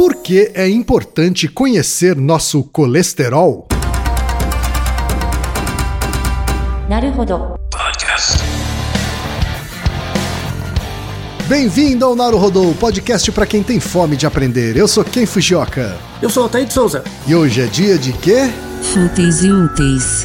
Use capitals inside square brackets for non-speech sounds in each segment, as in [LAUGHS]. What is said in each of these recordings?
Por que é importante conhecer nosso colesterol? Naruhodo. Bem-vindo ao Naruhodô, podcast para quem tem fome de aprender. Eu sou Ken Fujioka. Eu sou o Altair de Souza. E hoje é dia de quê? Fúteis e úteis.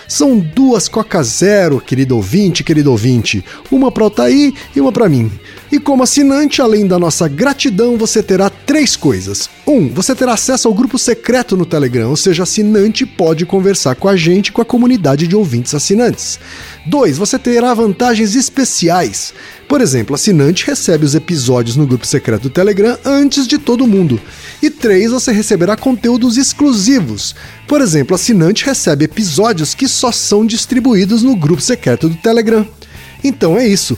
São duas Coca Zero, querido ouvinte, querido ouvinte. Uma para o e uma para mim. E como assinante, além da nossa gratidão, você terá três coisas. Um, você terá acesso ao grupo secreto no Telegram, ou seja, assinante pode conversar com a gente com a comunidade de ouvintes assinantes. Dois, você terá vantagens especiais. Por exemplo, assinante recebe os episódios no grupo secreto do Telegram antes de todo mundo. E três, você receberá conteúdos exclusivos. Por exemplo, assinante recebe episódios que só são distribuídos no grupo secreto do Telegram. Então é isso.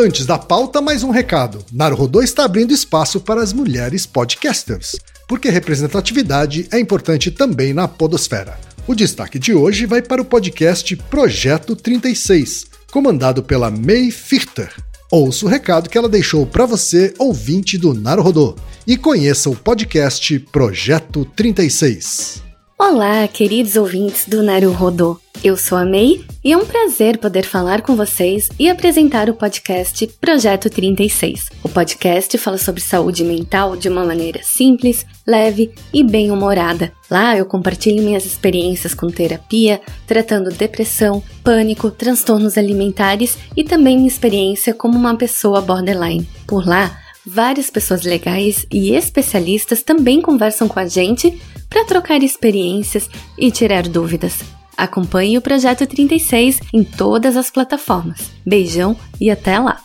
Antes da pauta, mais um recado. Naruhodô está abrindo espaço para as mulheres podcasters, porque representatividade é importante também na podosfera. O destaque de hoje vai para o podcast Projeto 36, comandado pela May Fichter. Ouça o recado que ela deixou para você, ouvinte do Naruhodô, e conheça o podcast Projeto 36. Olá, queridos ouvintes do Naruhodô. Eu sou a May e é um prazer poder falar com vocês e apresentar o podcast Projeto 36. O podcast fala sobre saúde mental de uma maneira simples, leve e bem-humorada. Lá eu compartilho minhas experiências com terapia, tratando depressão, pânico, transtornos alimentares e também minha experiência como uma pessoa borderline. Por lá, várias pessoas legais e especialistas também conversam com a gente para trocar experiências e tirar dúvidas. Acompanhe o Projeto 36 em todas as plataformas. Beijão e até lá!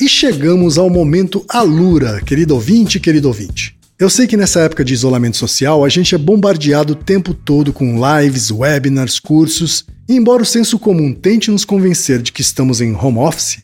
E chegamos ao momento Alura, querido ouvinte, querido ouvinte. Eu sei que nessa época de isolamento social a gente é bombardeado o tempo todo com lives, webinars, cursos, e embora o senso comum tente nos convencer de que estamos em home office,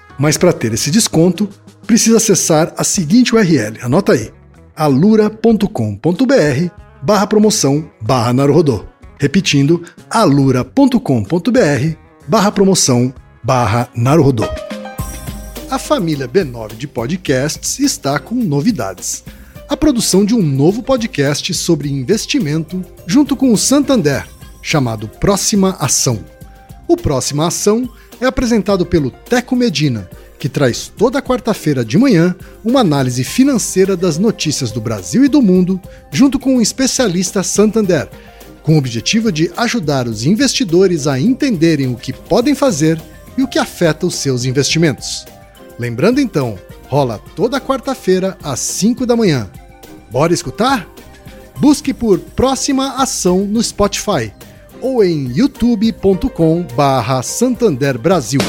Mas para ter esse desconto, precisa acessar a seguinte URL, anota aí, alura.com.br barra promoção barra. Repetindo, alura.com.br barra promoção barra. A família B9 de podcasts está com novidades. A produção de um novo podcast sobre investimento junto com o Santander, chamado Próxima Ação. O Próxima Ação é apresentado pelo Teco Medina, que traz toda quarta-feira de manhã uma análise financeira das notícias do Brasil e do mundo, junto com um especialista Santander, com o objetivo de ajudar os investidores a entenderem o que podem fazer e o que afeta os seus investimentos. Lembrando então, rola toda quarta-feira às 5 da manhã. Bora escutar? Busque por Próxima Ação no Spotify ou em youtube.com/barra Santander Brasil.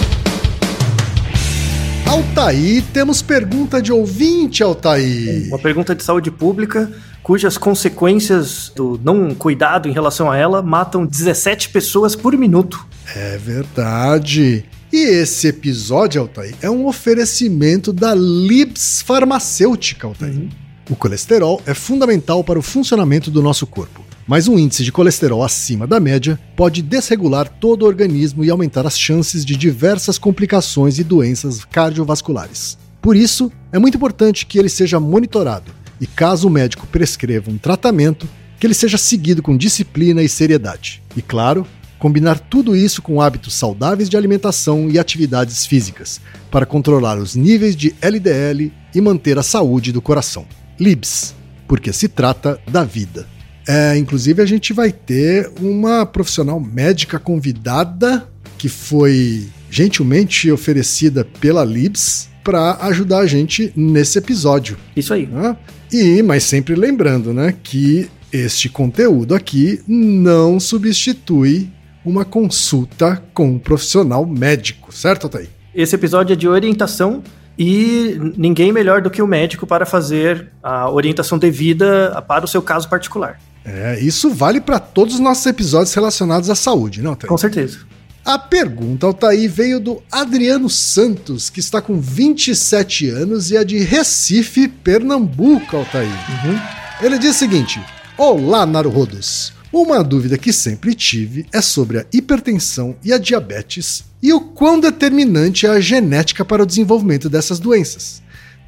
Altaí, temos pergunta de ouvinte, Altaí. Uma pergunta de saúde pública cujas consequências do não cuidado em relação a ela matam 17 pessoas por minuto. É verdade. E esse episódio, Altair, é um oferecimento da Libs Farmacêutica, Altair. Uhum. O colesterol é fundamental para o funcionamento do nosso corpo, mas um índice de colesterol acima da média pode desregular todo o organismo e aumentar as chances de diversas complicações e doenças cardiovasculares. Por isso, é muito importante que ele seja monitorado e, caso o médico prescreva um tratamento, que ele seja seguido com disciplina e seriedade. E, claro, combinar tudo isso com hábitos saudáveis de alimentação e atividades físicas, para controlar os níveis de LDL e manter a saúde do coração. Libs, porque se trata da vida. É, inclusive, a gente vai ter uma profissional médica convidada que foi gentilmente oferecida pela Libs para ajudar a gente nesse episódio. Isso aí. Né? E, mas sempre lembrando, né, que este conteúdo aqui não substitui uma consulta com um profissional médico, certo, Thaí? Esse episódio é de orientação e ninguém melhor do que o médico para fazer a orientação devida para o seu caso particular. É, isso vale para todos os nossos episódios relacionados à saúde, não, Thaí? Com certeza. A pergunta, Altair, veio do Adriano Santos, que está com 27 anos e é de Recife, Pernambuco, Altair. Uhum. Ele diz o seguinte: Olá, Naruhodos. Uma dúvida que sempre tive é sobre a hipertensão e a diabetes e o quão determinante é a genética para o desenvolvimento dessas doenças.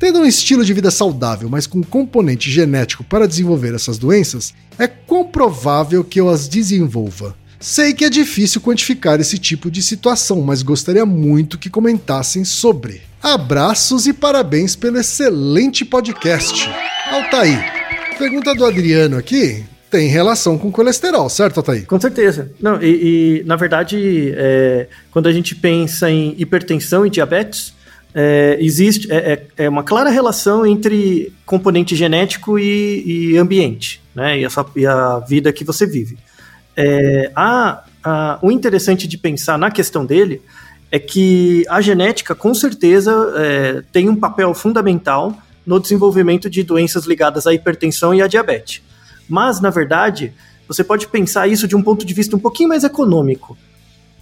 Tendo um estilo de vida saudável, mas com componente genético para desenvolver essas doenças, é quão provável que eu as desenvolva? Sei que é difícil quantificar esse tipo de situação, mas gostaria muito que comentassem sobre. Abraços e parabéns pelo excelente podcast. Altair, pergunta do Adriano aqui tem relação com colesterol, certo, Altair? Com certeza. Não, e, e na verdade, é, quando a gente pensa em hipertensão e diabetes, é, existe é, é, é uma clara relação entre componente genético e, e ambiente, né? E e a vida que você vive. É, a, a, o interessante de pensar na questão dele é que a genética, com certeza, é, tem um papel fundamental no desenvolvimento de doenças ligadas à hipertensão e à diabetes. Mas, na verdade, você pode pensar isso de um ponto de vista um pouquinho mais econômico.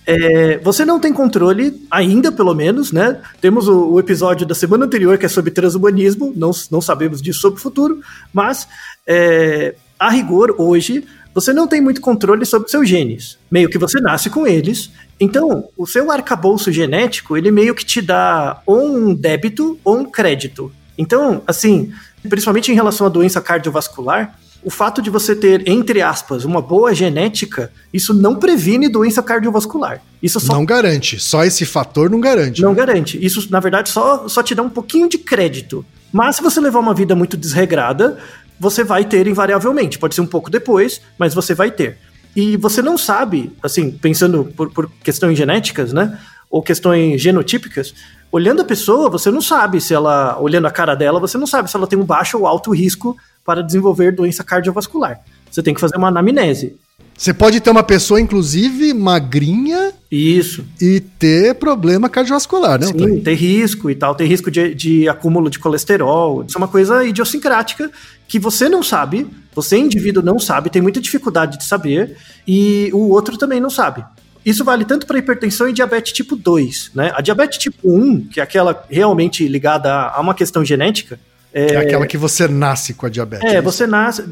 É, você não tem controle, ainda pelo menos, né? Temos o, o, episódio da semana anterior que é sobre transhumanismo, não, não sabemos disso sobre o futuro, mas é, a rigor, hoje, você não tem muito controle sobre seus genes. Meio que você nasce com eles. Então, o seu arcabouço genético, ele meio que te dá ou um débito ou um crédito. Então, assim, principalmente em relação à doença cardiovascular, o fato de você ter, entre aspas, uma boa genética, isso não previne doença cardiovascular. Isso só... Não garante. Só esse fator não garante. Não né? garante. Isso, na verdade, só, só te dá um pouquinho de crédito. Mas se você levar uma vida muito desregrada, você vai ter invariavelmente. Pode ser um pouco depois, mas você vai ter. E você não sabe, assim, pensando por, por questões genéticas, né? Ou questões genotípicas, olhando a pessoa, você não sabe se ela, olhando a cara dela, você não sabe se ela tem um baixo ou alto risco para desenvolver doença cardiovascular. Você tem que fazer uma anamnese. Você pode ter uma pessoa, inclusive, magrinha. Isso. E ter problema cardiovascular, né? Sim, ter risco e tal, ter risco de, de acúmulo de colesterol. Isso é uma coisa idiosincrática que você não sabe, você, indivíduo, não sabe, tem muita dificuldade de saber, e o outro também não sabe. Isso vale tanto para hipertensão e diabetes tipo 2, né? A diabetes tipo 1, que é aquela realmente ligada a uma questão genética, é, é, aquela que você nasce com a diabetes. É, você nasce.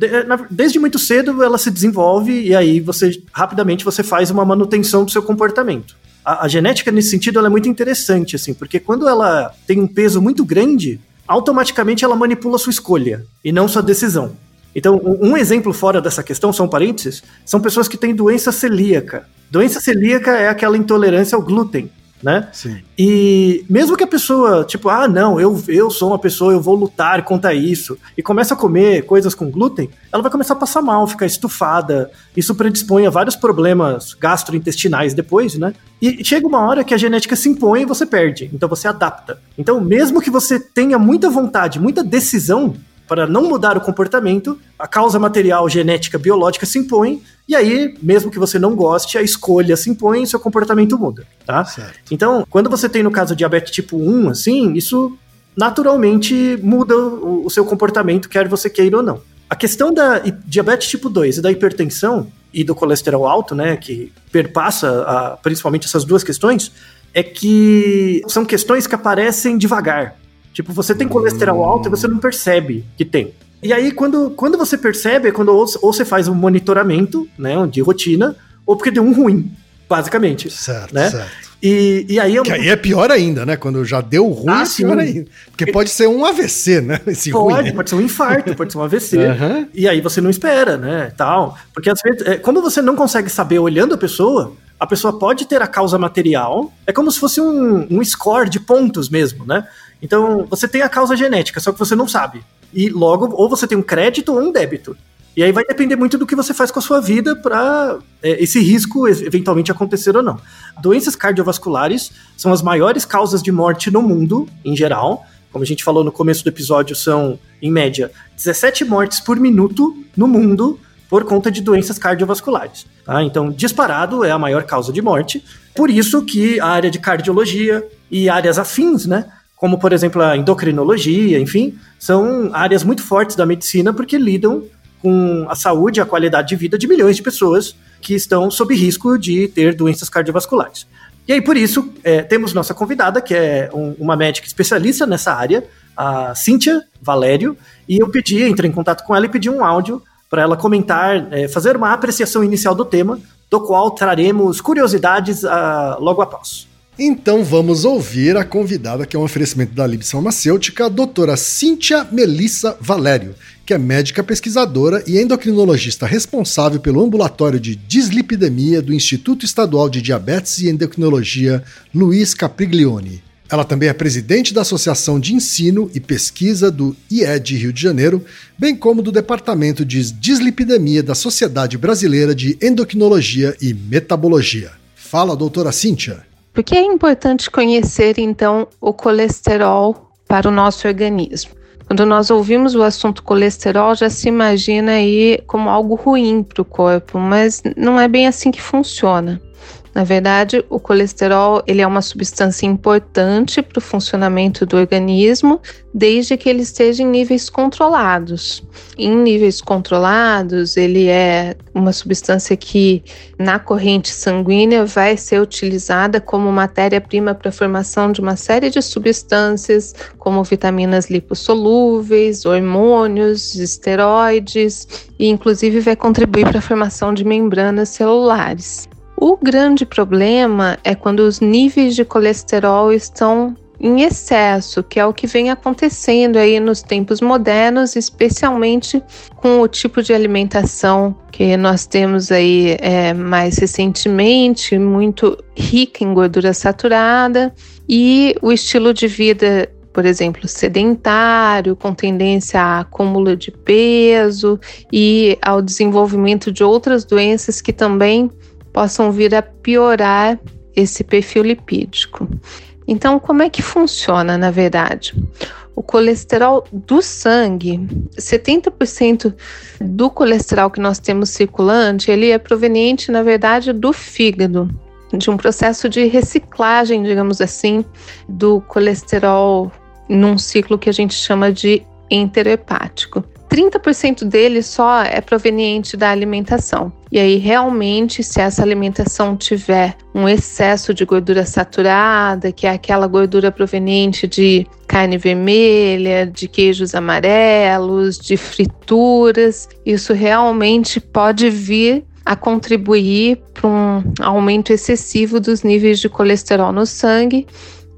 Desde muito cedo ela se desenvolve e aí você rapidamente você faz uma manutenção do seu comportamento. A, a genética, nesse sentido, ela é muito interessante, assim, porque quando ela tem um peso muito grande, automaticamente ela manipula sua escolha e não sua decisão. Então, um exemplo fora dessa questão, são parênteses, são pessoas que têm doença celíaca. Doença celíaca é aquela intolerância ao glúten né? Sim. E mesmo que a pessoa, tipo, ah, não, eu, eu sou uma pessoa, eu vou lutar contra isso, e começa a comer coisas com glúten, ela vai começar a passar mal, ficar estufada. Isso predispõe a vários problemas gastrointestinais depois, né? E chega uma hora que a genética se impõe e você perde. Então você adapta. Então, mesmo que você tenha muita vontade, muita decisão, para não mudar o comportamento, a causa material, genética, biológica se impõe, e aí, mesmo que você não goste, a escolha se impõe e seu comportamento muda, tá? Certo. Então, quando você tem no caso diabetes tipo 1, assim, isso naturalmente muda o, o seu comportamento, quer você queira ou não. A questão da diabetes tipo 2 e da hipertensão e do colesterol alto, né, que perpassa a- principalmente essas duas questões, é que são questões que aparecem devagar. Tipo, você tem colesterol alto e você não percebe que tem. E aí, quando, quando você percebe, é quando ou, ou você faz um monitoramento, né, de rotina, ou porque deu um ruim, basicamente. Certo, Né? certo. E, e aí é um- Que aí é pior ainda, né? Quando já deu ruim, Ah, é pior sim. ainda. Porque pode ser um AVC, né? [LAUGHS] Esse ruim. Pode, pode ser um infarto, pode ser um AVC. Aham. E aí você não espera, né? Tal. Porque às vezes, é, como você não consegue saber olhando a pessoa, a pessoa pode ter a causa material. É como se fosse um, um score de pontos mesmo, né? Então você tem a causa genética, só que você não sabe. E logo, ou você tem um crédito ou um débito. E aí vai depender muito do que você faz com a sua vida para esse risco eventualmente acontecer ou não. Doenças cardiovasculares são as maiores causas de morte no mundo, em geral. Como a gente falou no começo do episódio, são, em média, 17 mortes por minuto no mundo por conta de doenças cardiovasculares. tá? Então, disparado é a maior causa de morte. Por isso que a área de cardiologia e áreas afins, né? Como, por exemplo, a endocrinologia, enfim, são áreas muito fortes da medicina porque lidam com a saúde e a qualidade de vida de milhões de pessoas que estão sob risco de ter doenças cardiovasculares. E aí, por isso, é, temos nossa convidada, que é um- uma médica especialista nessa área, a Cíntia Valério, e eu pedi, entrei em contato com ela e pedi um áudio para ela comentar, é, fazer uma apreciação inicial do tema, do qual traremos curiosidades ah, logo após. Então vamos ouvir a convidada, que é um oferecimento da Libs Farmacêutica, a doutora Cíntia Melissa Valério, que é médica pesquisadora e endocrinologista responsável pelo ambulatório de dislipidemia do Instituto Estadual de Diabetes e Endocrinologia Luiz Capriglione. Ela também é presidente da Associação de Ensino e Pesquisa do IED Rio de Janeiro, bem como do Departamento de Dislipidemia da Sociedade Brasileira de Endocrinologia e Metabologia. Fala, doutora Cíntia. Por que é importante conhecer, então, o colesterol para o nosso organismo? Quando nós ouvimos o assunto colesterol, já se imagina aí como algo ruim para o corpo, mas não é bem assim que funciona. Na verdade, o colesterol ele é uma substância importante para o funcionamento do organismo, desde que ele esteja em níveis controlados. Em níveis controlados, ele é uma substância que na corrente sanguínea vai ser utilizada como matéria-prima para a formação de uma série de substâncias, como vitaminas lipossolúveis, hormônios, esteroides, e inclusive vai contribuir para a formação de membranas celulares. O grande problema é quando os níveis de colesterol estão em excesso, que é o que vem acontecendo aí nos tempos modernos, especialmente com o tipo de alimentação que nós temos aí é, mais recentemente, muito rica em gordura saturada, e o estilo de vida por exemplo, sedentário, com tendência a acúmulo de peso e ao desenvolvimento de outras doenças que também possam vir a piorar esse perfil lipídico. Então, como é que funciona, na verdade? O colesterol do sangue, 70% do colesterol que nós temos circulante, ele é proveniente, na verdade, do fígado, de um processo de reciclagem, digamos assim, do colesterol num ciclo que a gente chama de enterohepático. 30% dele só é proveniente da alimentação. E aí, realmente, se essa alimentação tiver um excesso de gordura saturada, que é aquela gordura proveniente de carne vermelha, de queijos amarelos, de frituras, isso realmente pode vir a contribuir para um aumento excessivo dos níveis de colesterol no sangue.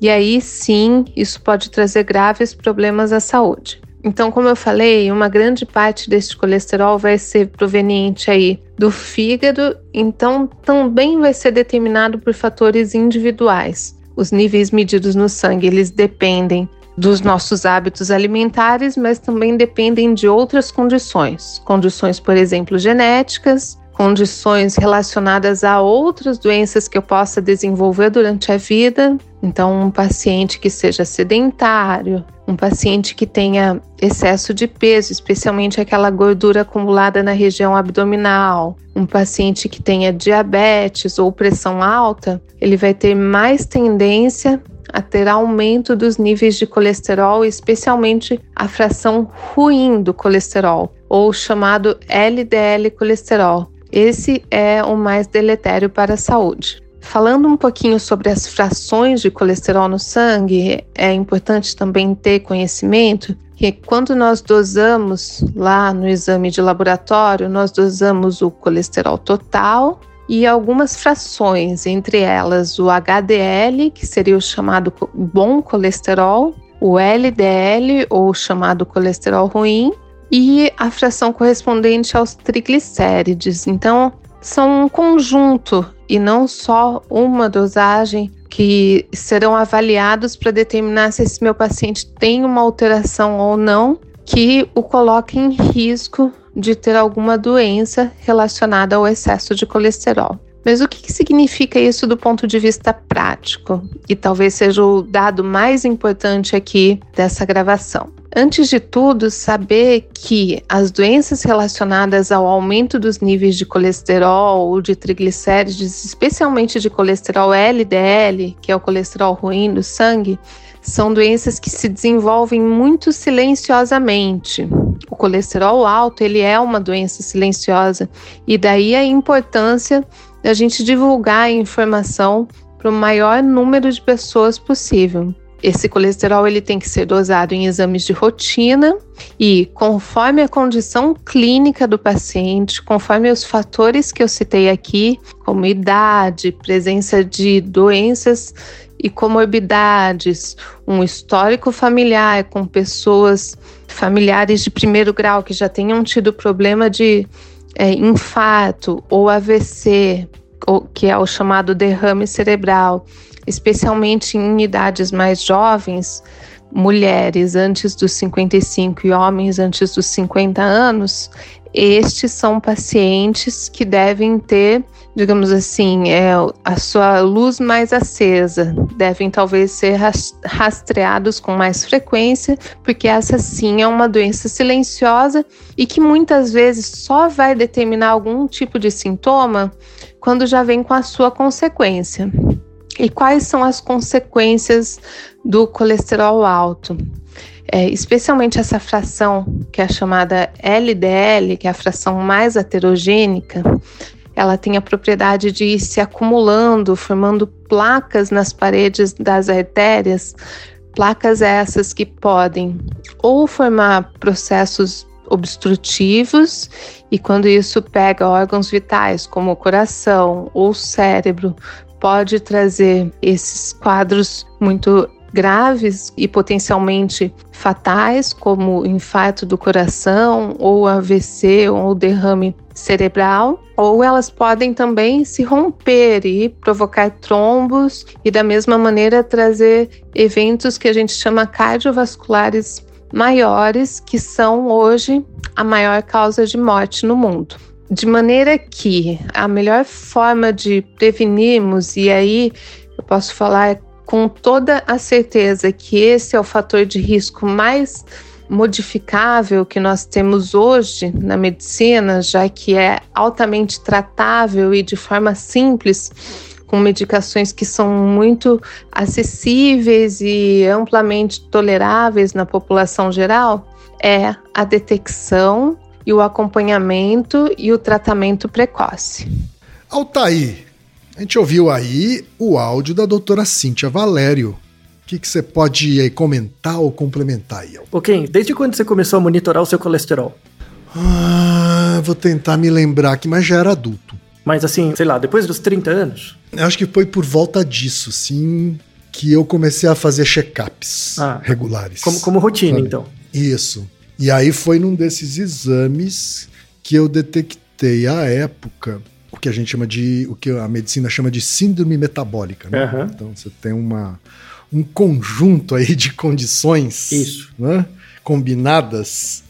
E aí sim, isso pode trazer graves problemas à saúde. Então, como eu falei, uma grande parte desse colesterol vai ser proveniente aí do fígado, então também vai ser determinado por fatores individuais. Os níveis medidos no sangue, eles dependem dos nossos hábitos alimentares, mas também dependem de outras condições. Condições, por exemplo, genéticas, condições relacionadas a outras doenças que eu possa desenvolver durante a vida. Então, um paciente que seja sedentário, um paciente que tenha excesso de peso, especialmente aquela gordura acumulada na região abdominal, um paciente que tenha diabetes ou pressão alta, ele vai ter mais tendência a ter aumento dos níveis de colesterol, especialmente a fração ruim do colesterol, ou chamado LDL colesterol. Esse é o mais deletério para a saúde. Falando um pouquinho sobre as frações de colesterol no sangue, é importante também ter conhecimento que quando nós dosamos lá no exame de laboratório, nós dosamos o colesterol total e algumas frações, entre elas o HDL, que seria o chamado bom colesterol, o LDL, ou chamado colesterol ruim, e a fração correspondente aos triglicérides. Então, são um conjunto e não só uma dosagem que serão avaliados para determinar se esse meu paciente tem uma alteração ou não que o coloque em risco de ter alguma doença relacionada ao excesso de colesterol. Mas o que, significa isso do ponto de vista prático? E talvez seja o dado mais importante aqui dessa gravação. Antes de tudo, saber que as doenças relacionadas ao aumento dos níveis de colesterol ou de triglicérides, especialmente de colesterol LDL, que é o colesterol ruim do sangue, são doenças que se desenvolvem muito silenciosamente. O colesterol alto, ele é uma doença silenciosa e daí a importância da gente divulgar a informação para o maior número de pessoas possível. Esse colesterol ele tem que ser dosado em exames de rotina e conforme a condição clínica do paciente, conforme os fatores que eu citei aqui, como idade, presença de doenças e comorbidades, um histórico familiar com pessoas familiares de primeiro grau que já tenham tido problema de é, infarto ou AVC, ou, que é o chamado derrame cerebral, especialmente em idades mais jovens, mulheres antes dos 55 e homens antes dos 50 anos, estes são pacientes que devem ter, digamos assim, é, a sua luz mais acesa, devem talvez ser rastreados com mais frequência, porque essa sim é uma doença silenciosa e que muitas vezes só vai determinar algum tipo de sintoma quando já vem com a sua consequência. E quais são as consequências do colesterol alto? é, especialmente essa fração que é chamada LDL, que é a fração mais heterogênica, ela tem a propriedade de ir se acumulando, formando placas nas paredes das artérias, placas essas que podem ou formar processos obstrutivos e quando isso pega órgãos vitais como o coração ou o cérebro, pode trazer esses quadros muito graves e potencialmente fatais, como infarto do coração, ou AVC, ou derrame cerebral, ou elas podem também se romper e provocar trombos e da mesma maneira trazer eventos que a gente chama cardiovasculares maiores, que são hoje a maior causa de morte no mundo. De maneira que a melhor forma de prevenirmos, e aí eu posso falar com toda a certeza que esse é o fator de risco mais modificável que nós temos hoje na medicina, já que é altamente tratável e de forma simples, com medicações que são muito acessíveis e amplamente toleráveis na população geral, é a detecção e o acompanhamento e o tratamento precoce. Altair, a gente ouviu aí o áudio da doutora Cíntia Valério. O que, que você pode comentar ou complementar aí? Ok, desde quando você começou a monitorar o seu colesterol? Ah, vou tentar me lembrar aqui, mas já era adulto. Mas assim, sei lá, depois dos 30 anos? Eu acho que foi por volta disso, sim, que eu comecei a fazer check-ups ah, regulares. Como, como rotina, sabe? então. Isso. E aí foi num desses exames que eu detectei à época que a gente chama de, o que a medicina chama de síndrome metabólica. Né? Uhum. Então você tem uma, um conjunto aí de condições Isso. Né? combinadas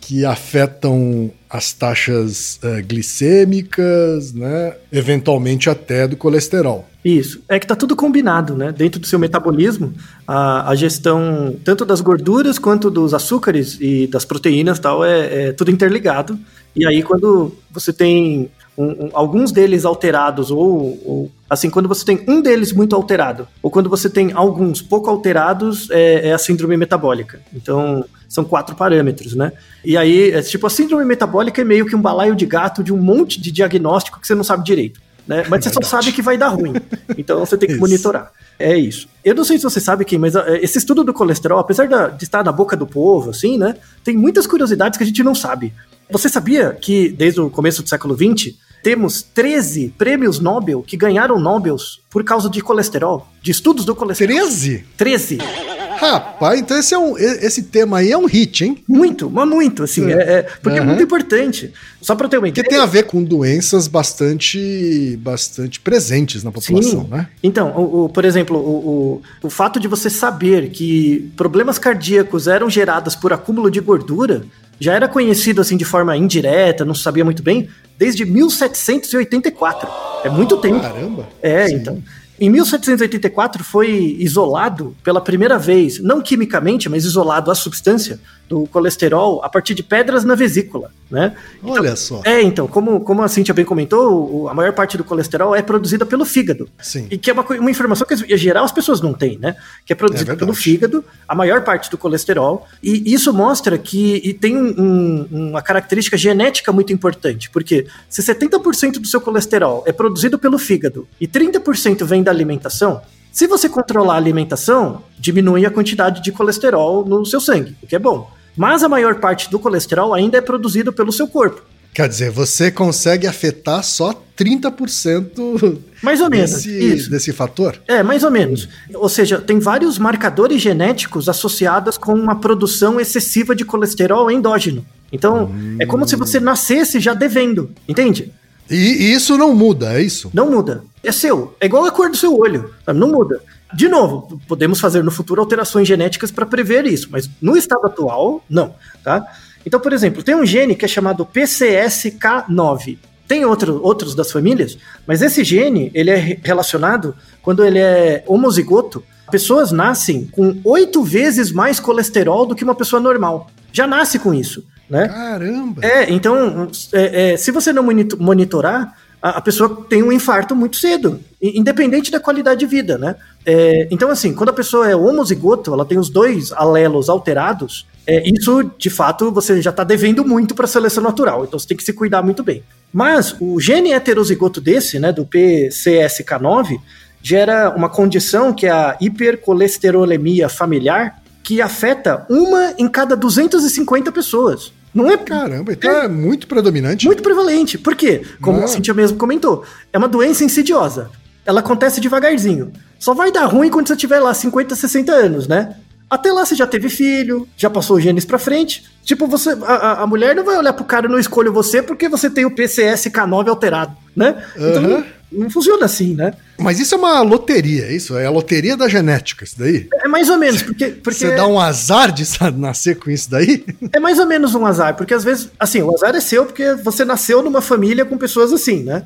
que afetam as taxas uh, glicêmicas, né? Eventualmente até do colesterol. Isso. É que tá tudo combinado, né? Dentro do seu metabolismo, a, a gestão tanto das gorduras quanto dos açúcares e das proteínas tal é, é tudo interligado. E aí, quando você tem um, um, alguns deles alterados, ou, ou, assim, quando você tem um deles muito alterado, ou quando você tem alguns pouco alterados, é, é, a síndrome metabólica. Então, são quatro parâmetros, né? E aí, é, tipo, a síndrome metabólica é meio que um balaio de gato de um monte de diagnóstico que você não sabe direito. Né? Mas você só sabe que vai dar ruim. Então você tem que monitorar. É isso. Eu não sei se você sabe, Kim, mas é, esse estudo do colesterol, apesar de estar na boca do povo, assim, né? Tem muitas curiosidades que a gente não sabe. Você sabia que desde o começo do século XX temos 13 prêmios Nobel que ganharam Nobels por causa de colesterol, de estudos do colesterol. 13? 13. Rapaz, então esse, é um, esse tema aí é um hit, hein? Muito, mas muito, assim. É. É, porque uhum. é muito importante. Só para ter uma ideia. Que tem a ver com doenças bastante, bastante presentes na população, Sim. né? Então, o, o, por exemplo, o, o, o fato de você saber que problemas cardíacos eram gerados por acúmulo de gordura já era conhecido assim de forma indireta, não sabia muito bem, desde 1784. É muito tempo. Caramba! É, Sim. então. Em 1784 foi isolado pela primeira vez, não quimicamente, mas isolado a substância do colesterol a partir de pedras na vesícula, né? Então, Olha só. É, então, como, como a Cintia bem comentou, a maior parte do colesterol é produzida pelo fígado. Sim. E que é uma, uma informação que, em geral, as pessoas não têm, né? Que é produzida é pelo fígado, a maior parte do colesterol, e isso mostra que e tem um, uma característica genética muito importante, porque se 70% do seu colesterol é produzido pelo fígado e 30% vem da alimentação, se você controlar a alimentação, diminui a quantidade de colesterol no seu sangue, o que é bom. Mas a maior parte do colesterol ainda é produzido pelo seu corpo. Quer dizer, você consegue afetar só 30% mais ou menos, desse, desse fator? É, mais ou menos. Ou seja, tem vários marcadores genéticos associados com uma produção excessiva de colesterol endógeno. Então, hum. é como se você nascesse já devendo, entende? E isso não muda, é isso? Não muda. É seu. É igual a cor do seu olho. Não muda. De novo, podemos fazer no futuro alterações genéticas para prever isso, mas no estado atual, não. Tá? Então, por exemplo, tem um gene que é chamado PCSK9. Tem outro, outros das famílias, mas esse gene ele é relacionado quando ele é homozigoto. Pessoas nascem com oito vezes mais colesterol do que uma pessoa normal. Já nasce com isso. Né? Caramba! É, então, é, é, se você não monitorar, a, a, pessoa tem um infarto muito cedo, independente da qualidade de vida, né? É, então, assim, quando a pessoa é homozigoto, ela tem os dois alelos alterados, é, isso, de fato, você já está devendo muito para a seleção natural, então você tem que se cuidar muito bem. Mas o gene heterozigoto desse, né, do PCSK9, gera uma condição que é a hipercolesterolemia familiar, que afeta uma em cada 250 pessoas. Não é. Caramba, então é, é muito predominante. Muito prevalente. Por quê? Como a Cintia mesmo comentou, é uma doença insidiosa. Ela acontece devagarzinho. Só vai dar ruim quando você tiver lá 50, 60 anos, né? Até lá você já teve filho, já passou genes pra frente. Tipo, você a, a mulher não vai olhar pro cara e não escolhe você porque você tem o PCS-K9 alterado, né? Uhum. Então, não funciona assim, né? Mas isso é uma loteria, isso? É a loteria da genética, isso daí? É mais ou menos, porque. porque... Você dá um azar de nascer com isso daí? [LAUGHS] É mais ou menos um azar, porque às vezes, assim, o azar é seu porque você nasceu numa família com pessoas assim, né?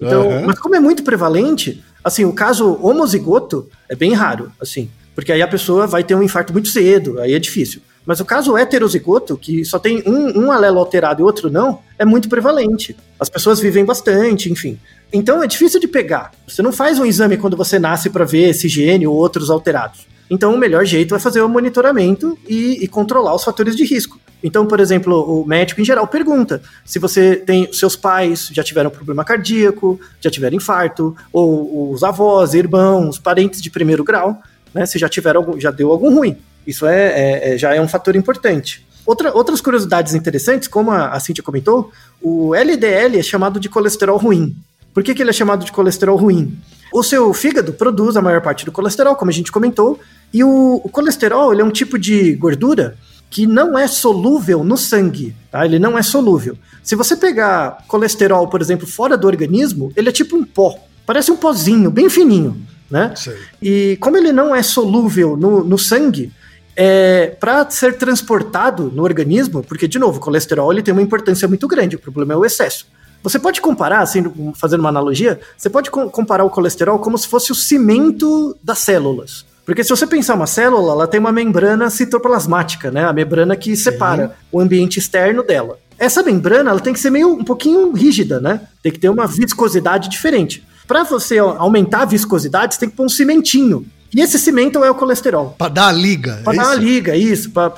Então, uhum. mas como é muito prevalente, assim, o caso homozigoto é bem raro, assim, porque aí a pessoa vai ter um infarto muito cedo, aí é difícil. Mas o caso heterozigoto, que só tem um, um alelo alterado e outro não, é muito prevalente. As pessoas vivem bastante, enfim. Então é difícil de pegar. Você não faz um exame quando você nasce para ver esse gene ou outros alterados. Então o melhor jeito é fazer o monitoramento e, e, controlar os fatores de risco. Então, por exemplo, o médico em geral pergunta se você tem seus pais já tiveram problema cardíaco, já tiveram infarto, ou os avós, irmãos, parentes de primeiro grau, né? Se já tiveram algum, já deu algum ruim. Isso é, é, é, já é um fator importante. Outra, outras curiosidades interessantes, como a, a Cintia comentou, o LDL é chamado de colesterol ruim. Por que, que ele é chamado de colesterol ruim? O seu fígado produz a maior parte do colesterol, como a gente comentou, e o, o colesterol é um tipo de gordura que não é solúvel no sangue, tá? Ele não é solúvel. Se você pegar colesterol, por exemplo, fora do organismo, ele é tipo um pó. Parece um pozinho, bem fininho, né? Sei. E como ele não é solúvel no, no sangue, é, para ser transportado no organismo, porque, de novo, o colesterol ele tem uma importância muito grande, o problema é o excesso. Você pode comparar, assim, fazendo uma analogia, você pode co comparar o colesterol como se fosse o cimento das células. Porque se você pensar uma célula, ela tem uma membrana citoplasmática, né? A membrana que separa o ambiente externo dela. Essa membrana, ela tem que ser meio um pouquinho rígida, né? Tem que ter uma viscosidade diferente. Para você aumentar a viscosidade, você tem que pôr um cimentinho. E esse cimento é o colesterol. Para dar a liga. Para é dar a liga, isso, para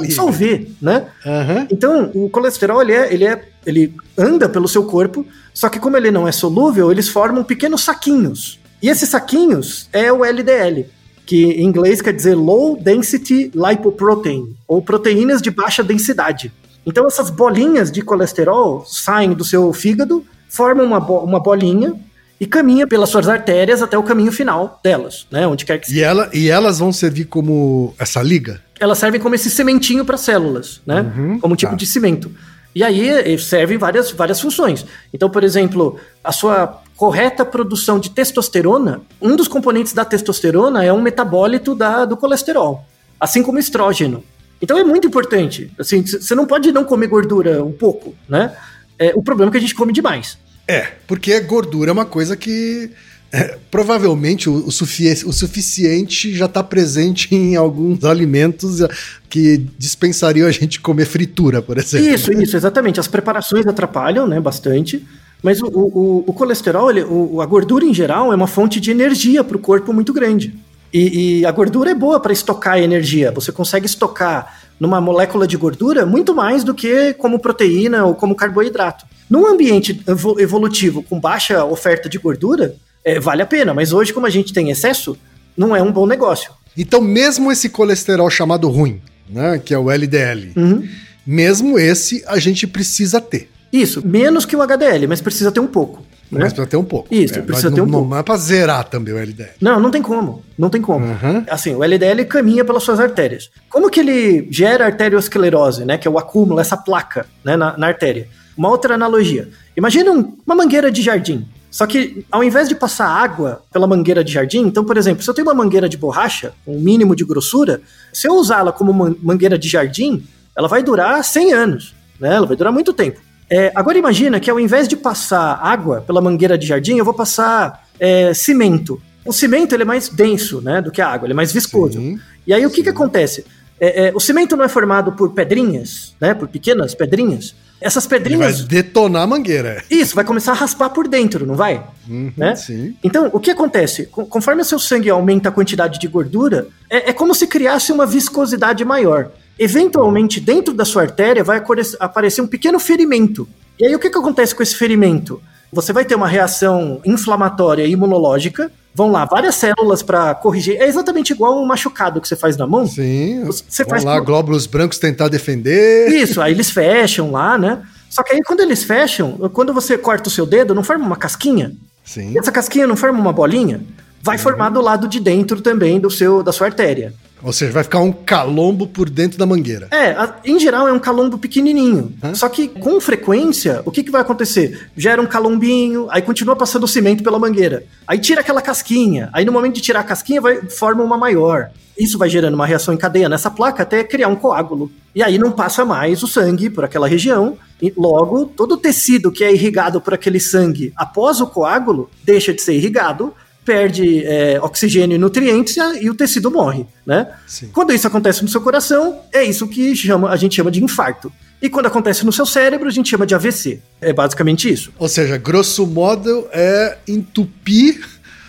dissolver, né? Aham. Então, o colesterol, ele, é, ele, é, ele anda pelo seu corpo, só que como ele não é solúvel, eles formam pequenos saquinhos. E esses saquinhos é o LDL, que em inglês quer dizer Low Density Lipoprotein, ou proteínas de baixa densidade. Então, essas bolinhas de colesterol saem do seu fígado, formam uma, bo uma bolinha e caminha pelas suas artérias até o caminho final delas, né? Onde quer que E, ela, e elas vão servir como essa liga? elas servem como esse sementinho para células, né? Uhum, como um tipo tá. de cimento. E aí eh, servem várias, várias funções. Então, por exemplo, a sua correta produção de testosterona, um dos componentes da testosterona é um metabólito da, do colesterol, assim como o estrógeno. Então é muito importante. Assim, você não pode não comer gordura um pouco, né? É, o problema é que a gente come demais. É, porque gordura é uma coisa que é, provavelmente o, o sufi- o suficiente já está presente em alguns alimentos é, que dispensariam a gente comer fritura, por exemplo. Isso, isso, exatamente. As preparações atrapalham, né, bastante. Mas o, o, o colesterol, ele- a gordura em geral, é uma fonte de energia para o corpo muito grande. E, e a gordura é boa para estocar energia. Você consegue estocar numa molécula de gordura muito mais do que como proteína ou como carboidrato. Num ambiente evo- evolutivo com baixa oferta de gordura, é, vale a pena. Mas hoje, como a gente tem excesso, não é um bom negócio. Então, mesmo esse colesterol chamado ruim, né, que é o LDL, Uhum. mesmo esse a gente precisa ter. Isso, menos que o HDL, mas precisa ter um pouco. né? Mas precisa ter um pouco. Isso, É, precisa ter um não, pouco. Não é pra zerar também o LDL. Não, não tem como. Não tem como. Uhum. Assim, o LDL caminha pelas suas artérias. Como que ele gera arteriosclerose, né? Que é o acúmulo, essa placa né, na, na artéria. Uma outra analogia. Imagina um- uma mangueira de jardim. Só que ao invés de passar água pela mangueira de jardim, então, por exemplo, se eu tenho uma mangueira de borracha, um mínimo de grossura, se eu usá-la como man- mangueira de jardim, ela vai durar 100 anos, né? Ela vai durar muito tempo. É, agora imagina que ao invés de passar água pela mangueira de jardim, eu vou passar é, cimento. O cimento ele é mais denso né, do que a água, ele é mais viscoso. Sim, e aí o que, que acontece? É, é, o cimento não é formado por pedrinhas, né, por pequenas pedrinhas. Essas Ele vai pedrinhas, detonar a mangueira. isso, vai começar a raspar por dentro, não vai? Uhum, Né? Sim. Então, o que acontece? Co- Conforme o seu sangue aumenta a quantidade de gordura, é, é como se criasse uma viscosidade maior. Eventualmente, dentro da sua artéria, vai aparecer um pequeno ferimento. E aí, o que, que acontece com esse ferimento? Você vai ter uma reação inflamatória e imunológica. Vão lá várias células para corrigir. É exatamente igual um machucado que você faz na mão. Sim. Você Vão lá, por- glóbulos brancos tentar defender. Isso, aí eles fecham lá, né? Só que aí quando eles fecham, quando você corta o seu dedo, não forma uma casquinha? Sim. E essa casquinha não forma uma bolinha? Vai formar do lado de dentro também do seu, da sua artéria. Ou seja, vai ficar um calombo por dentro da mangueira. É, a- em geral é um calombo pequenininho. Hã? Só que com frequência, o que, que vai acontecer? Gera um calombinho, aí continua passando o cimento pela mangueira. Aí tira aquela casquinha. Aí no momento de tirar a casquinha, vai, forma uma maior. Isso vai gerando uma reação em cadeia nessa placa até criar um coágulo. E aí não passa mais o sangue por aquela região. E logo, todo o tecido que é irrigado por aquele sangue após o coágulo deixa de ser irrigado, perde é, oxigênio e nutrientes e, o tecido morre, né? Sim. Quando isso acontece no seu coração, é isso que chama, a gente chama de infarto. E quando acontece no seu cérebro, a gente chama de AVC. É basicamente isso. Ou seja, grosso modo, é entupir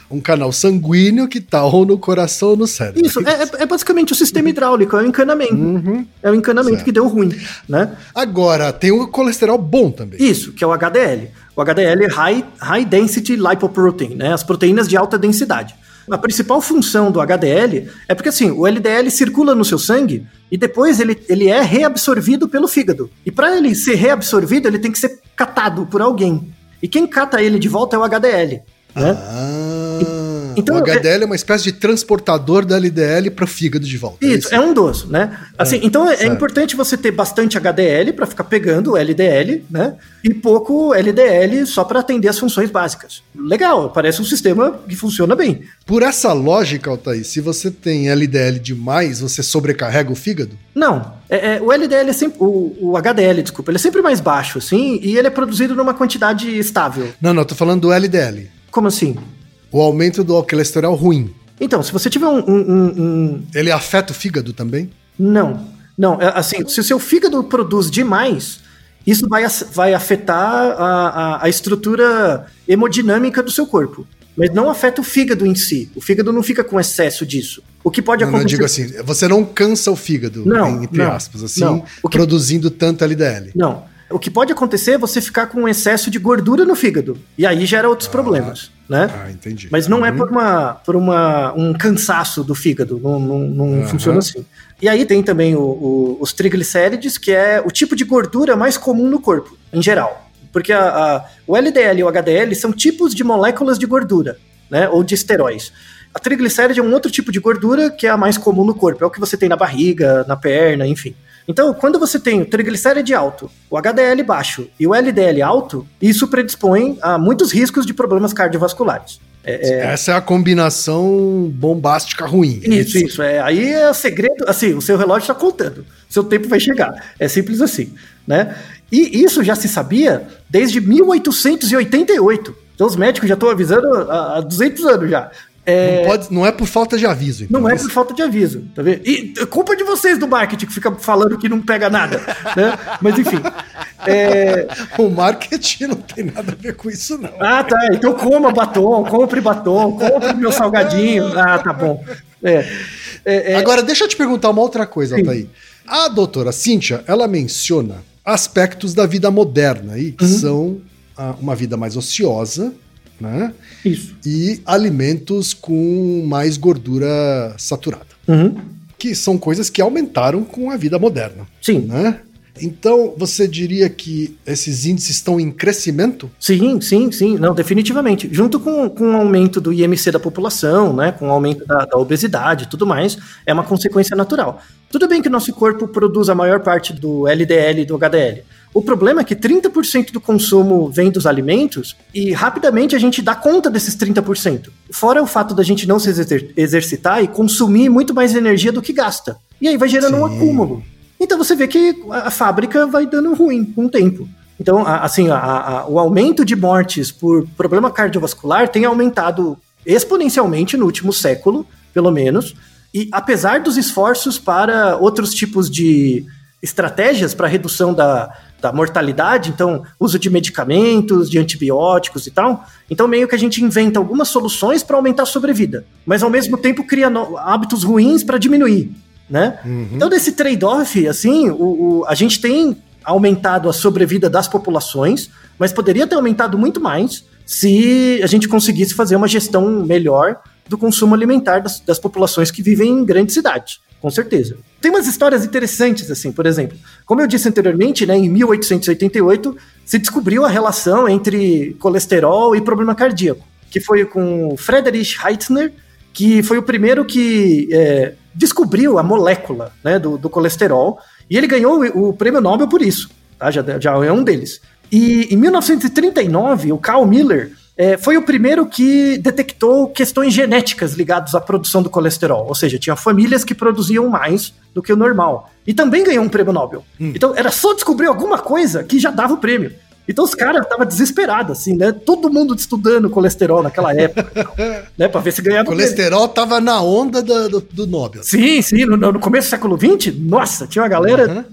um canal sanguíneo que tá ou no coração ou no cérebro. Isso, é, é- é basicamente o sistema hidráulico, é o encanamento. Uhum. É o encanamento Certo. que deu ruim, né? Agora, tem o colesterol bom também. Isso, que é o HDL. O HDL é High, high Density Lipoprotein, né? As proteínas de alta densidade. A principal função do HDL é porque assim, o LDL circula no seu sangue e depois ele, ele é reabsorvido pelo fígado. E para ele ser reabsorvido, ele tem que ser catado por alguém. E quem cata ele de volta é o HDL. Né? Ah, Então, o HDL é... uma espécie de transportador da LDL para o fígado de volta. Isso, é, é um dos, né? Assim, É, então é, é importante você ter bastante HDL para ficar pegando o LDL, né? E pouco LDL só para atender as funções básicas. Legal, parece um sistema que funciona bem. Por essa lógica, Altair, se você tem LDL demais, você sobrecarrega o fígado? Não, é, é, o LDL é sempre. O, o HDL, desculpa, ele é sempre mais baixo, assim, e ele é produzido numa quantidade estável. Não, não, tô falando do LDL. Como assim? O aumento do colesterol ruim. Então, se você tiver um- um- um- Ele afeta o fígado também? Não, não. é Assim, se o seu fígado produz demais, isso vai, vai afetar a, a, a estrutura hemodinâmica do seu corpo. Mas não afeta o fígado em si. O fígado não fica com excesso disso. O que pode Não, não, eu acontecer. digo assim, você não cansa o fígado, Não, entre não, aspas, assim, que- produzindo tanto LDL. Não. O que pode acontecer é você ficar com um excesso de gordura no fígado. E aí gera outros problemas, né? Ah, entendi. Mas não é Uhum. por, uma, por uma, um cansaço do fígado, não, não, não Aham. funciona assim. E aí tem também o- o- os triglicérides, que é o tipo de gordura mais comum no corpo, em geral. Porque a- a- o LDL e o HDL são tipos de moléculas de gordura, né? Ou de esteróis. A triglicéride é um outro tipo de gordura que é a mais comum no corpo, é o que você tem na barriga, na perna, enfim. Então, quando você tem o triglicéride alto, o HDL baixo e o LDL alto, isso predispõe a muitos riscos de problemas cardiovasculares. Essa é a combinação bombástica ruim. Isso, isso. É, aí é o segredo. Assim, o seu relógio está contando. Seu tempo vai chegar. É simples assim, né? E isso já se sabia desde 1888. Então os médicos já estão avisando há há 200 anos já. É, Não, pode, não é por falta de aviso. então. não é por falta de aviso, tá vendo? E é culpa de vocês do marketing que fica falando que não pega nada, [LAUGHS] né? Mas enfim. É, [LAUGHS] O marketing não tem nada a ver com isso, não. Ah, tá. Então coma batom, compre batom, compre meu salgadinho. Ah, tá bom. É. É, é, Agora, deixa eu te perguntar uma outra coisa, Sim. Altair. A doutora Cíntia, ela menciona aspectos da vida moderna aí, Uhum. que são ah, uma vida mais ociosa, né? Isso. E alimentos com mais gordura saturada. Uhum. Que são coisas que aumentaram com a vida moderna, Sim. né? Então, você diria que esses índices estão em crescimento? Sim, sim, sim. Não, definitivamente. Junto com, com o aumento do IMC da população, né? Com o aumento da, da obesidade e tudo mais, é uma consequência natural. Tudo bem que o nosso corpo produz a maior parte do LDL e do HDL. O problema é que 30% do consumo vem dos alimentos e rapidamente a gente dá conta desses 30%. Fora o fato da gente não se exer- exercitar e consumir muito mais energia do que gasta. E aí vai gerando um Sim. acúmulo. Então você vê que a fábrica vai dando ruim com o tempo. Então, assim, a- a- o aumento de mortes por problema cardiovascular tem aumentado exponencialmente no último século, pelo menos. E apesar dos esforços para outros tipos de estratégias para redução da, da mortalidade, então uso de medicamentos, de antibióticos e tal, então meio que a gente inventa algumas soluções para aumentar a sobrevida, mas ao mesmo tempo cria hábitos ruins para diminuir, né? Então desse trade-off, assim, o, o- a gente tem aumentado a sobrevida das populações, mas poderia ter aumentado muito mais se a gente conseguisse fazer uma gestão melhor do consumo alimentar das, das populações que vivem em grandes cidades, com certeza. Tem umas histórias interessantes, assim, por exemplo, como eu disse anteriormente, né, em 1888 se descobriu a relação entre colesterol e problema cardíaco, que foi com Friedrich Heitzner, que foi o primeiro que é, descobriu a molécula né, do, do colesterol, e ele ganhou o, o prêmio Nobel por isso, tá? já, já é um deles. E em 1939, o Carl Miller é, foi o primeiro que detectou questões genéticas ligadas à produção do colesterol, ou seja, tinha famílias que produziam mais do que o normal. E também ganhou um prêmio Nobel. Então era só descobrir alguma coisa que já dava o prêmio. Então os caras estavam desesperados, assim, né? Todo mundo estudando colesterol naquela época, e [LAUGHS] né? Pra ver se ganhava O colesterol tava na onda da- do, do Nobel. Sim, sim, no, no começo do século XX, nossa, tinha uma galera Uhum.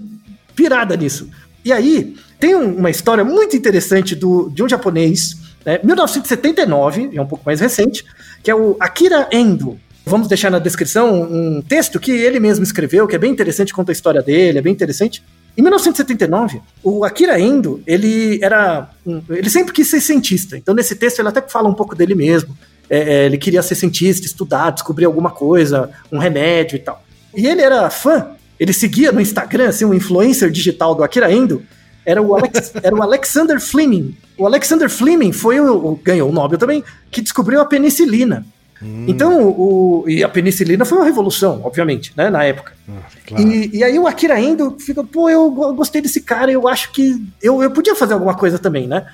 pirada nisso. E aí, tem um- uma história muito interessante do, de um japonês, né, 1979, é um pouco mais recente, que é o Akira Endo. Vamos deixar na descrição um texto que ele mesmo escreveu, que é bem interessante, conta a história dele, é bem interessante. Em 1979, o Akira Endo, ele era. ele sempre quis ser cientista. Então, nesse texto, ele até fala um pouco dele mesmo. É, é, ele queria ser cientista, estudar, descobrir alguma coisa, um remédio e tal. E ele era fã, ele seguia no Instagram, assim, um influencer digital do Akira Endo, era o, Alex- [LAUGHS] era o Alexander Fleming. O Alexander Fleming foi o, ganhou o Nobel também, que descobriu a penicilina. Então, o, e a penicilina foi uma revolução, obviamente, né, na época. Ah, claro. E, e aí o Akira Endo fica, pô, eu go- gostei desse cara, eu acho que eu, eu podia fazer alguma coisa também, né?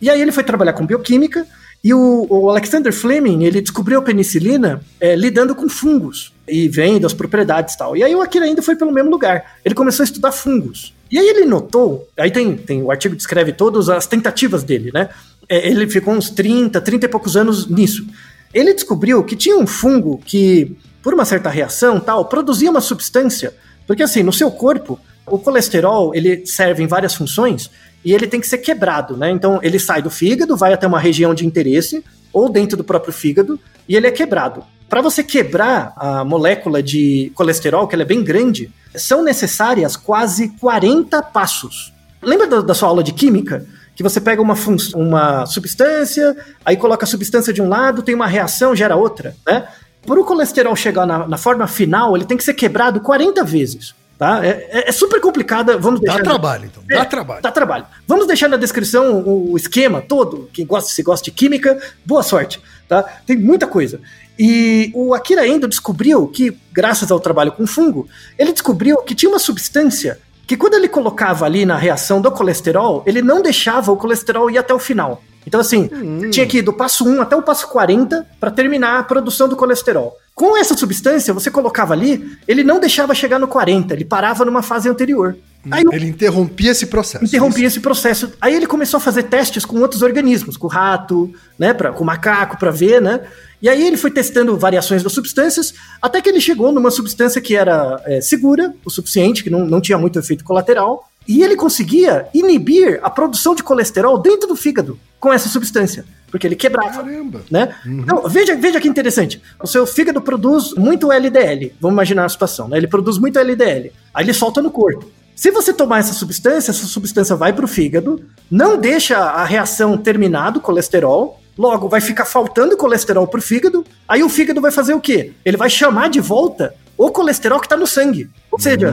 E aí ele foi trabalhar com bioquímica e o, o Alexander Fleming, ele descobriu a penicilina é, lidando com fungos e vendo as propriedades e tal. E aí o Akira Endo foi pelo mesmo lugar. Ele começou a estudar fungos. E aí ele notou, aí tem, tem o artigo descreve todas as tentativas dele, né? É, ele ficou uns 30, 30 e poucos anos nisso. Ele descobriu que tinha um fungo que, por uma certa reação tal, produzia uma substância. Porque assim, no seu corpo, o colesterol, ele serve em várias funções e ele tem que ser quebrado, né? Então ele sai do fígado, vai até uma região de interesse ou dentro do próprio fígado e ele é quebrado. Para você quebrar a molécula de colesterol, que ela é bem grande, são necessárias quase 40 passos. Lembra da, da sua aula de química? Que você pega uma, uma substância, aí coloca a substância de um lado, tem uma reação, gera outra, né? Por o colesterol chegar na, na forma final, ele tem que ser quebrado 40 vezes. Tá? É, é- é super complicada. Vamos Dá deixar. trabalho, então. Dá É, trabalho. Dá trabalho. Vamos deixar na descrição o, o esquema todo. Quem gosta, se gosta de química, boa sorte. Tá? Tem muita coisa. E o Akira Endo descobriu que, graças ao trabalho com fungo, ele descobriu que tinha uma substância que quando ele colocava ali na reação do colesterol, ele não deixava o colesterol ir até o final. Então, assim, tinha que ir do passo 1 até o passo 40 para terminar a produção do colesterol. Com essa substância, você colocava ali, ele não deixava chegar no 40, ele parava numa fase anterior. Aí o Ele interrompia esse processo. interrompia esse processo. Aí ele começou a fazer testes com outros organismos, com rato, né, pra, com macaco, para ver, né? E aí ele foi testando variações das substâncias, até que ele chegou numa substância que era é, segura o suficiente, que não, não tinha muito efeito colateral, e ele conseguia inibir a produção de colesterol dentro do fígado com essa substância, porque ele quebrava Caramba. né? Então, veja, veja que interessante. O seu fígado produz muito LDL. Vamos imaginar a situação, né? Ele produz muito LDL. Aí ele solta no corpo. Se você tomar essa substância, essa substância vai para o fígado, não deixa a reação terminar do colesterol, logo vai ficar faltando colesterol para o fígado, aí o fígado vai fazer o quê? Ele vai chamar de volta o colesterol que está no sangue. Ou seja,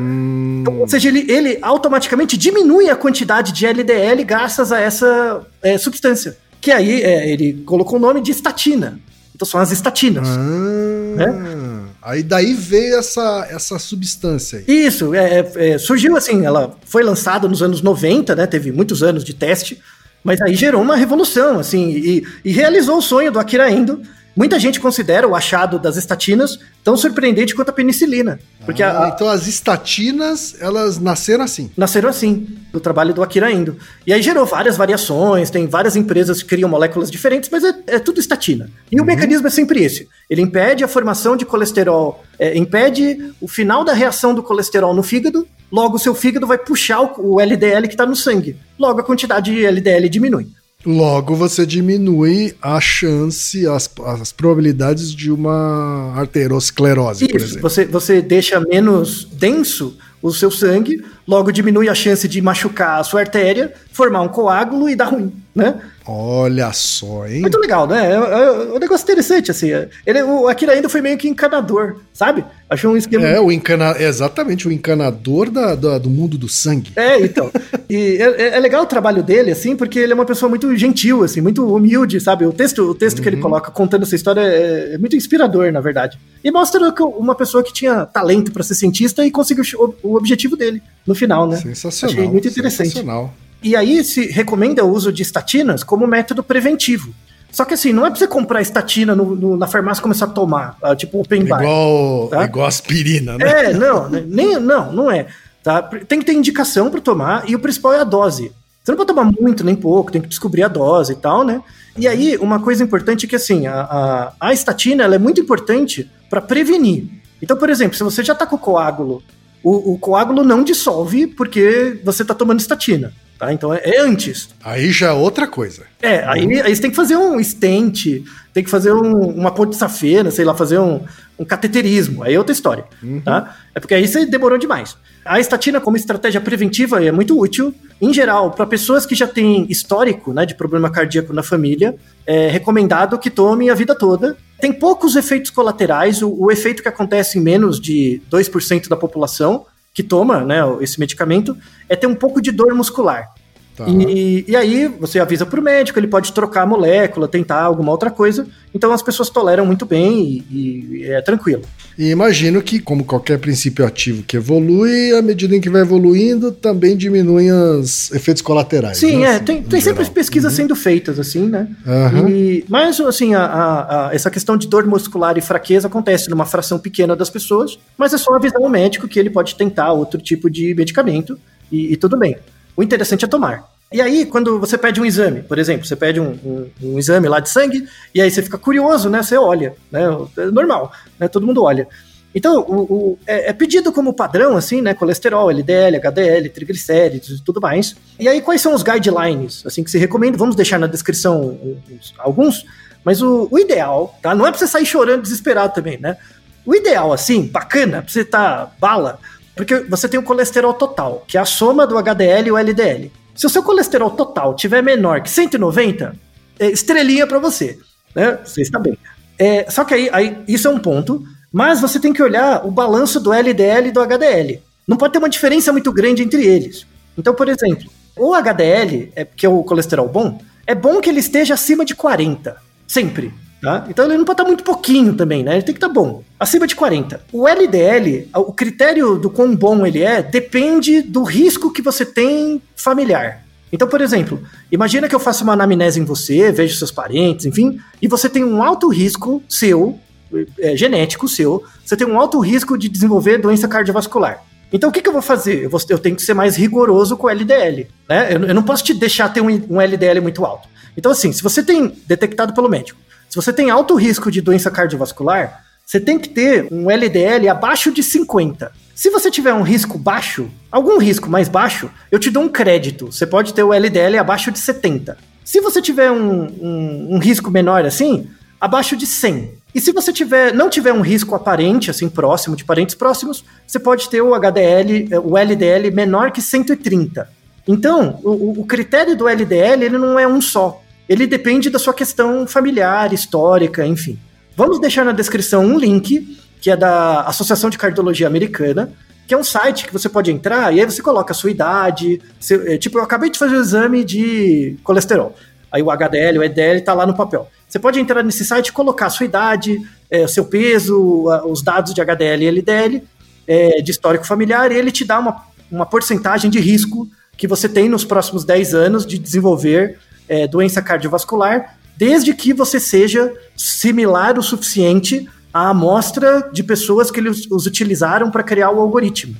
então, ou seja, ele, ele automaticamente diminui a quantidade de LDL graças a essa é, substância. Que aí é, ele colocou o nome de estatina. Então são as estatinas. Ah, Aí daí veio essa, essa substância aí. Isso, é, é, é, surgiu assim, ela foi lançada nos anos 90, né? Teve muitos anos de teste, mas aí gerou uma revolução, assim, e, e realizou o sonho do Akira Endo. Muita gente considera o achado das estatinas tão surpreendente quanto a penicilina. Porque Ah, a- então as estatinas, elas nasceram assim. nasceram assim, do trabalho do Akira Endo. E aí gerou várias variações, tem várias empresas que criam moléculas diferentes, mas é, é tudo estatina. E o mecanismo é sempre esse. Ele impede a formação de colesterol, é, impede o final da reação do colesterol no fígado, logo o seu fígado vai puxar o, o LDL que está no sangue. Logo a quantidade de LDL diminui. Logo você diminui a chance, as, as probabilidades de uma arteriosclerose, por Isso, exemplo. você, você deixa menos denso o seu sangue, logo diminui a chance de machucar a sua artéria, formar um coágulo e dar ruim, né? Olha só, hein? Muito legal, né? É, é um negócio interessante, assim. Ele, o Akira ainda foi meio que encanador, sabe? Achou um esquema. É, o encana... é exatamente, o encanador da, da- do mundo do sangue. É, então. E é, é- é legal o trabalho dele, assim, porque ele é uma pessoa muito gentil, assim, muito humilde, sabe? O texto, o texto que ele coloca contando essa história é, é muito inspirador, na verdade. E mostra que uma pessoa que tinha talento para ser cientista e conseguiu o, o objetivo dele no final, né? Sensacional. Achei muito interessante. Sensacional. E aí se recomenda o uso de estatinas como método preventivo. Só que assim, não é pra você comprar estatina no- no- na farmácia e começar a tomar, ah, tipo open bar. Igual, Tá? igual aspirina, né? É, não, né, nem, não, não é. Tá? Tem que ter indicação para tomar e o principal é a dose. Você não pode tomar muito nem pouco, tem que descobrir a dose e tal, né? E aí, uma coisa importante é que assim, a, a, a estatina ela é muito importante para prevenir. Então, por exemplo, se você já tá com coágulo, o, o coágulo não dissolve porque você tá tomando estatina. Tá? Então é, é antes. Aí já é outra coisa. É, aí, aí você tem que fazer um stent, tem que fazer um- uma ponte safena, sei lá, fazer um, um cateterismo. Aí é outra história, tá? É porque aí você demorou demais. A estatina como estratégia preventiva é muito útil, em geral, para pessoas que já têm histórico né, de problema cardíaco na família, é recomendado que tome a vida toda. Tem poucos efeitos colaterais, o, o efeito que acontece em menos de 2% da população que toma né, esse medicamento é ter um pouco de dor muscular. Tá. E, e aí você avisa pro médico, ele pode trocar a molécula, tentar alguma outra coisa. Então as pessoas toleram muito bem e, e é tranquilo. E imagino que, como qualquer princípio ativo que evolui, à medida em que vai evoluindo, também diminuem os efeitos colaterais. Sim, né? é. Assim, Tem, em tem sempre pesquisas sendo feitas, assim, né? Aham. E, mas, assim, a, a- a- essa questão de dor muscular e fraqueza acontece numa fração pequena das pessoas, mas é só avisar o médico que ele pode tentar outro tipo de medicamento e, e tudo bem. O interessante é tomar. E aí, quando você pede um exame, por exemplo, você pede um, um- um exame lá de sangue, e aí você fica curioso, né? Você olha, né? É normal, né? Todo mundo olha. Então, o, o- é, é pedido como padrão, assim, né? Colesterol, LDL, HDL, triglicéridos e tudo mais. E aí, quais são os guidelines, assim, que se recomenda? Vamos deixar na descrição uns- alguns, mas o, o ideal, tá? Não é pra você sair chorando desesperado também, né? O ideal, assim, bacana, pra você tá bala, porque você tem o colesterol total, que é a soma do HDL e o LDL. Se o seu colesterol total tiver menor que 190, é estrelinha pra você, né? Você está bem. É, só que aí, aí isso é um ponto, mas você tem que olhar o balanço do LDL e do HDL. Não pode ter uma diferença muito grande entre eles. Então, por exemplo, o HDL, é, que é o colesterol bom, é bom que ele esteja acima de 40, sempre. Tá? Então ele não pode estar muito pouquinho também, né? Ele tem que estar bom, acima de 40. O LDL, o critério do quão bom ele é, depende do risco que você tem familiar. Então, por exemplo, imagina que eu faço uma anamnese em você, vejo seus parentes, enfim, e você tem um alto risco seu, é, genético seu, você tem um alto risco de desenvolver doença cardiovascular. Então, o que, que eu vou fazer? Eu, vou- eu tenho que ser mais rigoroso com o LDL. Né? Eu, eu não posso te deixar ter um, um LDL muito alto. Então, assim, se você tem detectado pelo médico, se você tem alto risco de doença cardiovascular, você tem que ter um LDL abaixo de 50. Se você tiver um risco baixo, algum risco mais baixo, eu te dou um crédito. Você pode ter o LDL abaixo de 70. Se você tiver um, um- um risco menor assim, abaixo de 100. E se você tiver, não tiver um risco aparente, assim, próximo, de parentes próximos, você pode ter o HDL, eh, o LDL menor que 130. Então, o, o- critério do LDL, ele não é um só. Ele depende da sua questão familiar, histórica, enfim. Vamos deixar na descrição um link, que é da Associação de Cardiologia Americana, que é um site que você pode entrar e aí você coloca a sua idade. seu- é, tipo, eu acabei de fazer o exame de colesterol. Aí o HDL, o EDL tá lá no papel. Você pode entrar nesse site colocar a sua idade, é, seu peso, os dados de HDL e LDL, é, de histórico familiar, e ele te dá uma, uma porcentagem de risco que você tem nos próximos 10 anos de desenvolver é, doença cardiovascular, desde que você seja similar o suficiente à amostra de pessoas que eles os utilizaram para criar o algoritmo.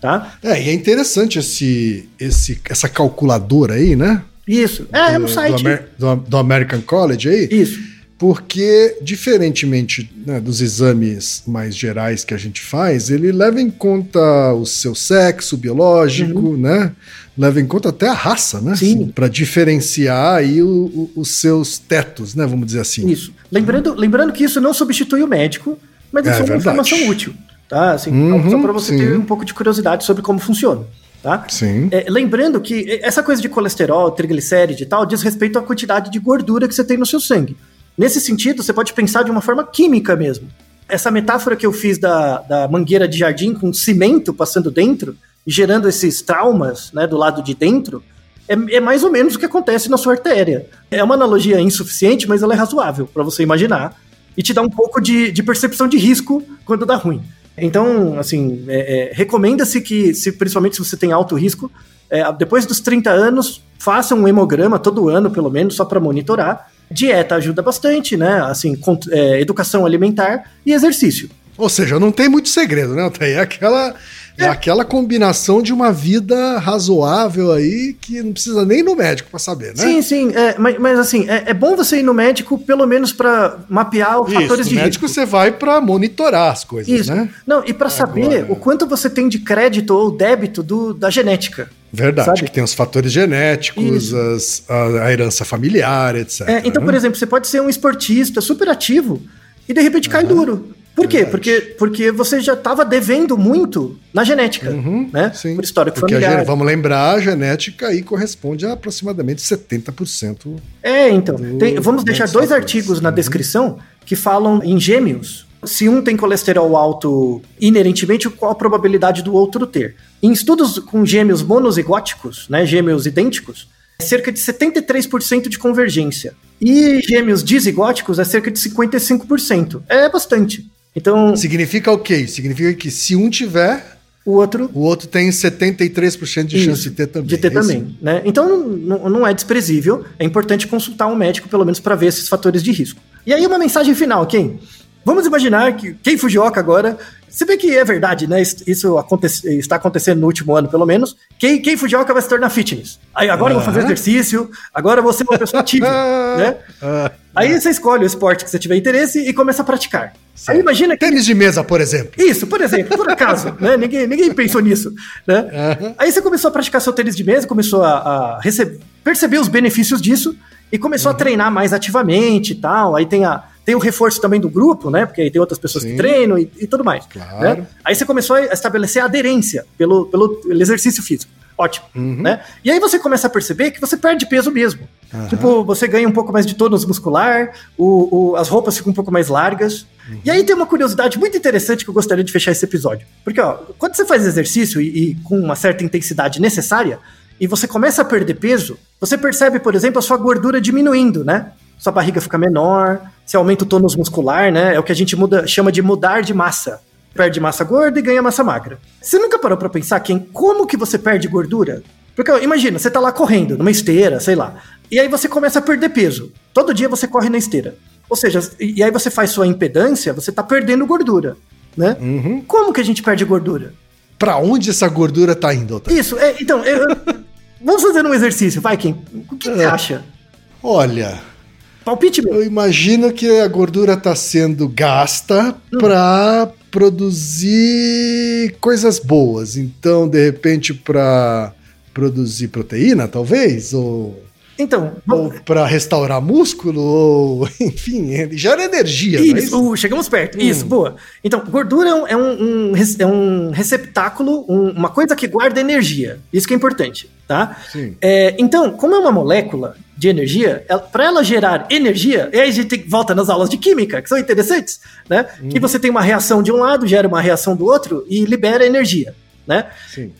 Tá? É, e é interessante esse, esse, essa calculadora aí, né? Isso. É, é no Do- site. Do, Amer- do- do American College aí. Isso. Porque, diferentemente né, dos exames mais gerais que a gente faz, ele leva em conta o seu sexo biológico, né? Leva em conta até a raça, né? Sim. Para diferenciar aí o- o- os seus tetos, né? Vamos dizer assim. Isso. Lembrando, lembrando que isso não substitui o médico, mas É isso é, uma informação útil. Tá? Assim, Uhum, só para você sim. ter um pouco de curiosidade sobre como funciona. Tá? Sim. É, lembrando que essa coisa de colesterol, triglicéride e tal, diz respeito à quantidade de gordura que você tem no seu sangue. Nesse sentido, você pode pensar de uma forma química mesmo. Essa metáfora que eu fiz da, da mangueira de jardim com cimento passando dentro gerando esses traumas né, do lado de dentro, é, é mais ou menos o que acontece na sua artéria. É uma analogia insuficiente, mas ela é razoável para você imaginar e te dá um pouco de, de percepção de risco quando dá ruim. Então, assim, é, é, recomenda-se que, se, principalmente se você tem alto risco, é, depois dos 30 anos, faça um hemograma todo ano, pelo menos, só para monitorar. Dieta ajuda bastante, né? Assim, con- é, educação alimentar e exercício. Ou seja, não tem muito segredo, né? Altair? É aquela, é. aquela combinação de uma vida razoável aí que não precisa nem ir no médico para saber, né? Sim, sim, é, mas, mas, assim, é, é, bom você ir no médico pelo menos para mapear os Isso, fatores de no médico risco. você vai para monitorar as coisas, Isso. né? Não, e para saber Agora- o quanto você tem de crédito ou débito do, da genética. Verdade, Sabe? que tem os fatores genéticos, as- a, a herança familiar, etc. É, então, né? por exemplo, você pode ser um esportista super ativo e de repente cai duro. Por quê? Porque, porque você já estava devendo muito na genética, Uhum, né? sim. Por histórico Porque a familiar. gen- vamos lembrar, a genética aí corresponde a aproximadamente 70%. É, então. do- tem- vamos deixar dois fatores. artigos na Uhum. descrição que falam em gêmeos. Se um tem colesterol alto inerentemente, qual a probabilidade do outro ter? Em estudos com gêmeos monozigóticos, né, gêmeos idênticos, cerca de 73% de convergência. E gêmeos dizigóticos é cerca de 55%. É bastante. Então, Significa o quê? Significa que se um tiver, o outro o outro tem 73% de chance Isso, de ter também. de ter é também, né? Então não, não é desprezível, é importante consultar um médico pelo menos para ver esses fatores de risco. E aí uma mensagem final, quem? Vamos imaginar que quem Fujioka agora, se bem que é verdade, né? Isso, está acontecendo no último ano, pelo menos. Quem, quem Fujioka vai se tornar fitness. Aí agora eu vou fazer exercício, agora eu vou ser uma pessoa ativa, [LAUGHS] né? Ah, Aí você escolhe o esporte que você tiver interesse e começa a praticar. Aí imagina que Tênis de mesa, por exemplo. isso, por exemplo, por acaso, [LAUGHS] né? Ninguém, ninguém pensou nisso, né? Aham. Aí você começou a praticar seu tênis de mesa, começou a, a rece- perceber os benefícios disso e começou Uhum. a treinar mais ativamente e tal. Aí tem, a, tem o reforço também do grupo, né? Porque aí tem outras pessoas Sim. que treinam e, e tudo mais. Claro. né? Aí você começou a estabelecer a aderência pelo, pelo, exercício físico. Ótimo, Uhum. né? E aí você começa a perceber que você perde peso mesmo. Aham. Tipo, você ganha um pouco mais de tônus muscular, o, o- as roupas ficam um pouco mais largas. Uhum. E aí tem uma curiosidade muito interessante que eu gostaria de fechar esse episódio. Porque, ó, quando você faz exercício e, e com uma certa intensidade necessária, e você começa a perder peso, você percebe, por exemplo, a sua gordura diminuindo, né? Sua barriga fica menor, você aumenta o tônus muscular, né? É o que a gente muda, chama de mudar de massa. Perde massa gorda e ganha massa magra. Você nunca parou pra pensar quem, como que você perde gordura? Porque imagina, você tá lá correndo, numa esteira, sei lá. E aí você começa a perder peso. Todo dia você corre na esteira. Ou seja, e aí você faz sua impedância, você tá perdendo gordura, né? Uhum. Como que a gente perde gordura? Pra onde essa gordura tá indo, Otávio? Isso, é, então, eu- eu- vamos fazer um exercício, vai, Kim. O que você É. acha? Olha, Palpite meu. eu imagino que a gordura tá sendo gasta Hum. pra produzir coisas boas. Então, de repente, pra produzir proteína, talvez, ou Então, ou para restaurar músculo, ou [LAUGHS] enfim, ele gera energia. não é Isso, uh, chegamos perto. Isso, boa. Então, gordura é um, é um, é um receptáculo, um- uma coisa que guarda energia. Isso que é importante, tá? Sim. É, então, como é uma molécula de energia, para ela gerar energia, e aí a gente volta nas aulas de química, que são interessantes, né? Que você tem uma reação de um lado, gera uma reação do outro e libera energia, né?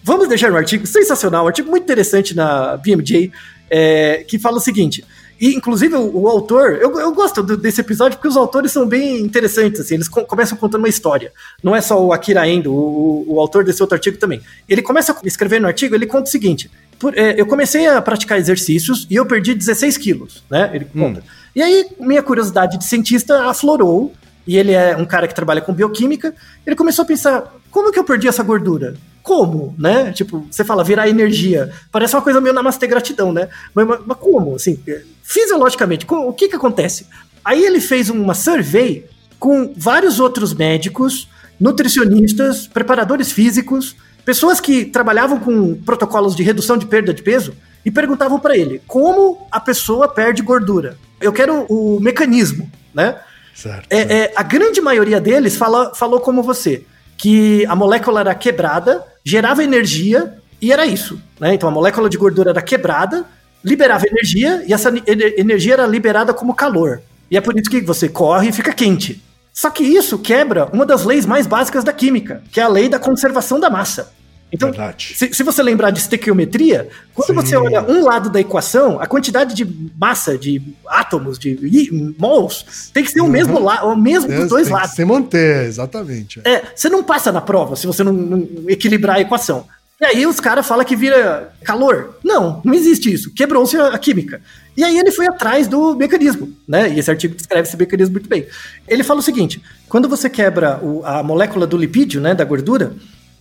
Vamos deixar um artigo sensacional, um artigo muito interessante na BMJ, é, que fala o seguinte. E, inclusive, o, o autor, eu, eu gosto do- desse episódio porque os autores são bem interessantes, assim, eles co- começam contando uma história. Não é só o Akira Endo, o, o- o autor desse outro artigo também. Ele começa a escrever no artigo, ele conta o seguinte: por- é, eu comecei a praticar exercícios e eu perdi 16 quilos, né? Ele conta. E aí, minha curiosidade de cientista aflorou, e ele é um cara que trabalha com bioquímica, ele começou a pensar, como que eu perdi essa gordura? Como, né? Tipo, você fala virar energia. Parece uma coisa meio namastê gratidão, né? Mas, mas- como? Assim, é, fisiologicamente, como- o que que acontece? Aí ele fez uma survey com vários outros médicos, nutricionistas, preparadores físicos, pessoas que trabalhavam com protocolos de redução de perda de peso e perguntavam para ele como a pessoa perde gordura. Eu quero o mecanismo, né? Certo. É, é, a grande maioria deles fala, falou como você, que a molécula era quebrada, gerava energia e era isso. Né? Então a molécula de gordura era quebrada, liberava energia e essa energia era liberada como calor. E é por isso que você corre e fica quente. Só que isso quebra uma das leis mais básicas da química, que é a lei da conservação da massa. Então, Verdade. se, se você lembrar de estequiometria, quando Sim. você olha um lado da equação, a quantidade de massa, de átomos, de mols, tem que ser o mesmo, la, o mesmo dos dois Tem que lados. se manter, exatamente. É, você não passa na prova se você não, não equilibrar a equação. E aí os caras falam que vira calor. Não, não existe isso. Quebrou-se a, a química. E aí ele foi atrás do mecanismo, né? E esse artigo descreve esse mecanismo muito bem. Ele fala o seguinte: quando você quebra o- a molécula do lipídio, né, da gordura,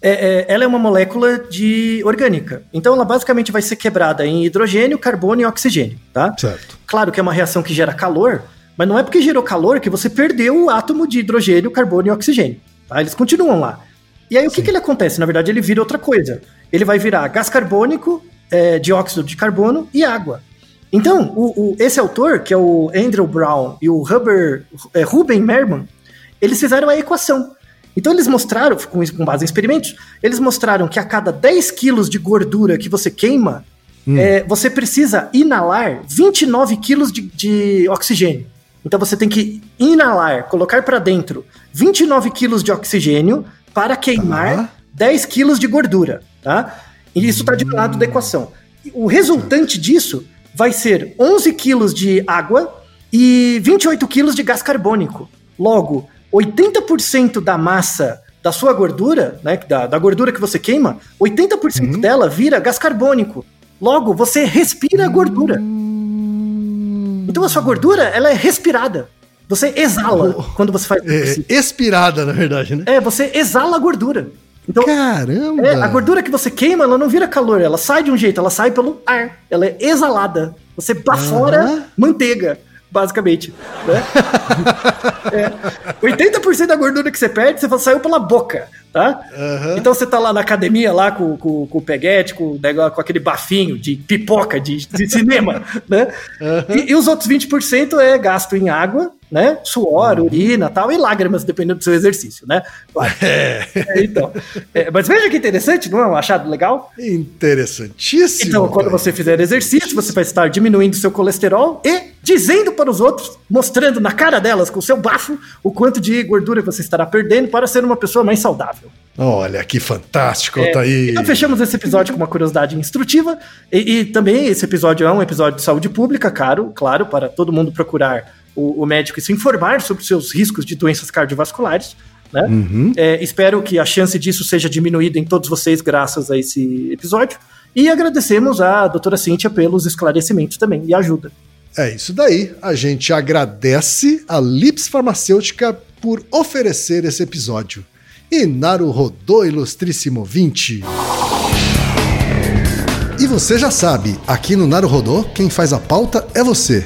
é- é- ela é uma molécula de orgânica. Então ela basicamente vai ser quebrada em hidrogênio, carbono e oxigênio, tá? Certo. Claro que é uma reação que gera calor, mas não é porque gerou calor que você perdeu o átomo de hidrogênio, carbono e oxigênio. Tá? Eles continuam lá. E aí o que, que ele acontece? Na verdade, ele vira outra coisa. Ele vai virar gás carbônico, é, dióxido de carbono e água. Então, o- o- esse autor, que é o Andrew Brown e o Huber, é, Ruben Merman, eles fizeram a equação. Então eles mostraram, com, com base em experimentos, eles mostraram que a cada 10 quilos de gordura que você queima, é, você precisa inalar 29 quilos de, de oxigênio. Então você tem que inalar, colocar para dentro 29 quilos de oxigênio para queimar Tá. 10 quilos de gordura, tá? E isso está de um lado da equação. o resultante disso vai ser 11 quilos de água e 28 quilos de gás carbônico. Logo, 80% da massa da sua gordura, né, da, da gordura que você queima, 80% Uhum. dela vira gás carbônico. Logo, você respira a gordura. Então a sua gordura, ela é respirada. Você exala quando você faz É, expirada, na verdade, né? É, você exala a gordura. Então, Caramba! é, a gordura que você queima, ela não vira calor, ela sai de um jeito, ela sai pelo ar. Ela é exalada. Você bafora Aham. manteiga, basicamente. Né? [LAUGHS] é. 80% da gordura que você perde, você saiu pela boca, tá? Aham. Então você tá lá na academia, lá com, com, com o peguete, com, com aquele bafinho de pipoca de, de cinema, [LAUGHS] né? E, e os outros 20% é gasto em água, né? Suor, urina tal, e lágrimas, dependendo do seu exercício, né? Claro. [LAUGHS] É, É, então. É, mas veja que interessante, não é um achado legal? interessantíssimo. Então, quando você fizer exercício, você vai estar diminuindo seu colesterol e dizendo para os outros, mostrando na cara delas com o seu bafo o quanto de gordura você estará perdendo para ser uma pessoa mais saudável. Olha que fantástico, É, Altair. Então fechamos esse episódio com uma curiosidade instrutiva e, e também esse episódio é um episódio de saúde pública, caro, claro, para todo mundo procurar o, o médico e se informar sobre os seus riscos de doenças cardiovasculares. Né? Uhum. É, espero que a chance disso seja diminuída em todos vocês graças a esse episódio. E agradecemos à doutora Cíntia pelos esclarecimentos também e ajuda. É isso daí. A gente agradece a Lips Farmacêutica por oferecer esse episódio. E Naru Rodô Ilustríssimo 20. E você já sabe, aqui no Naru Rodô, quem faz a pauta é você.